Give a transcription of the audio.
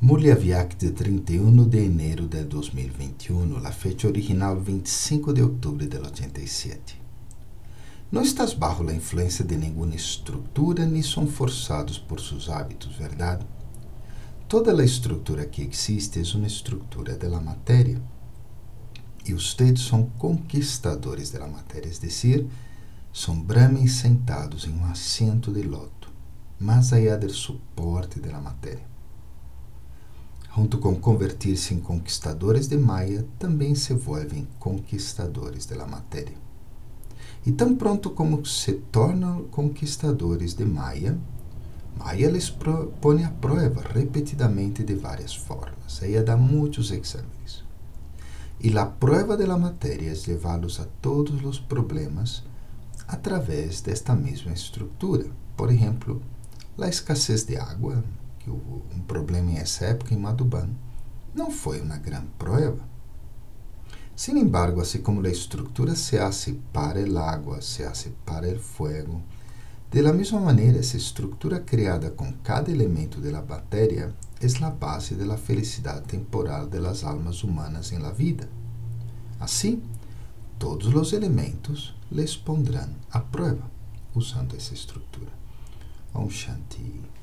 Mulyaviak de 31 de enero de 2021, la fecha original 25 de octubre del 87. Não estás bajo la influência de nenhuma estrutura ni são forçados por seus hábitos, verdade? Toda a estrutura que existe é uma estrutura da matéria. E ustedes são conquistadores da matéria, é decir, são Brahmins sentados em um assento de loto, mais allá do suporte da matéria. Junto com convertir-se em conquistadores de Maya, também se volvem conquistadores da matéria. E tão pronto como se tornam conquistadores de Maya, Maya les põe a prova repetidamente de várias formas. Ela dá muitos exames. E a prova da matéria é levá-los a todos os problemas através desta mesma estrutura. Por exemplo, a escassez de água, problema em essa época em Maduban, não foi uma grande prova. Sin embargo, assim como a estrutura se hace para o água, se hace para o fuego, de la mesma maneira, essa estrutura criada com cada elemento da matéria é a base da felicidade temporal das almas humanas em la vida. Assim, todos os elementos les pondrán a prova usando essa estrutura. Om Shanti.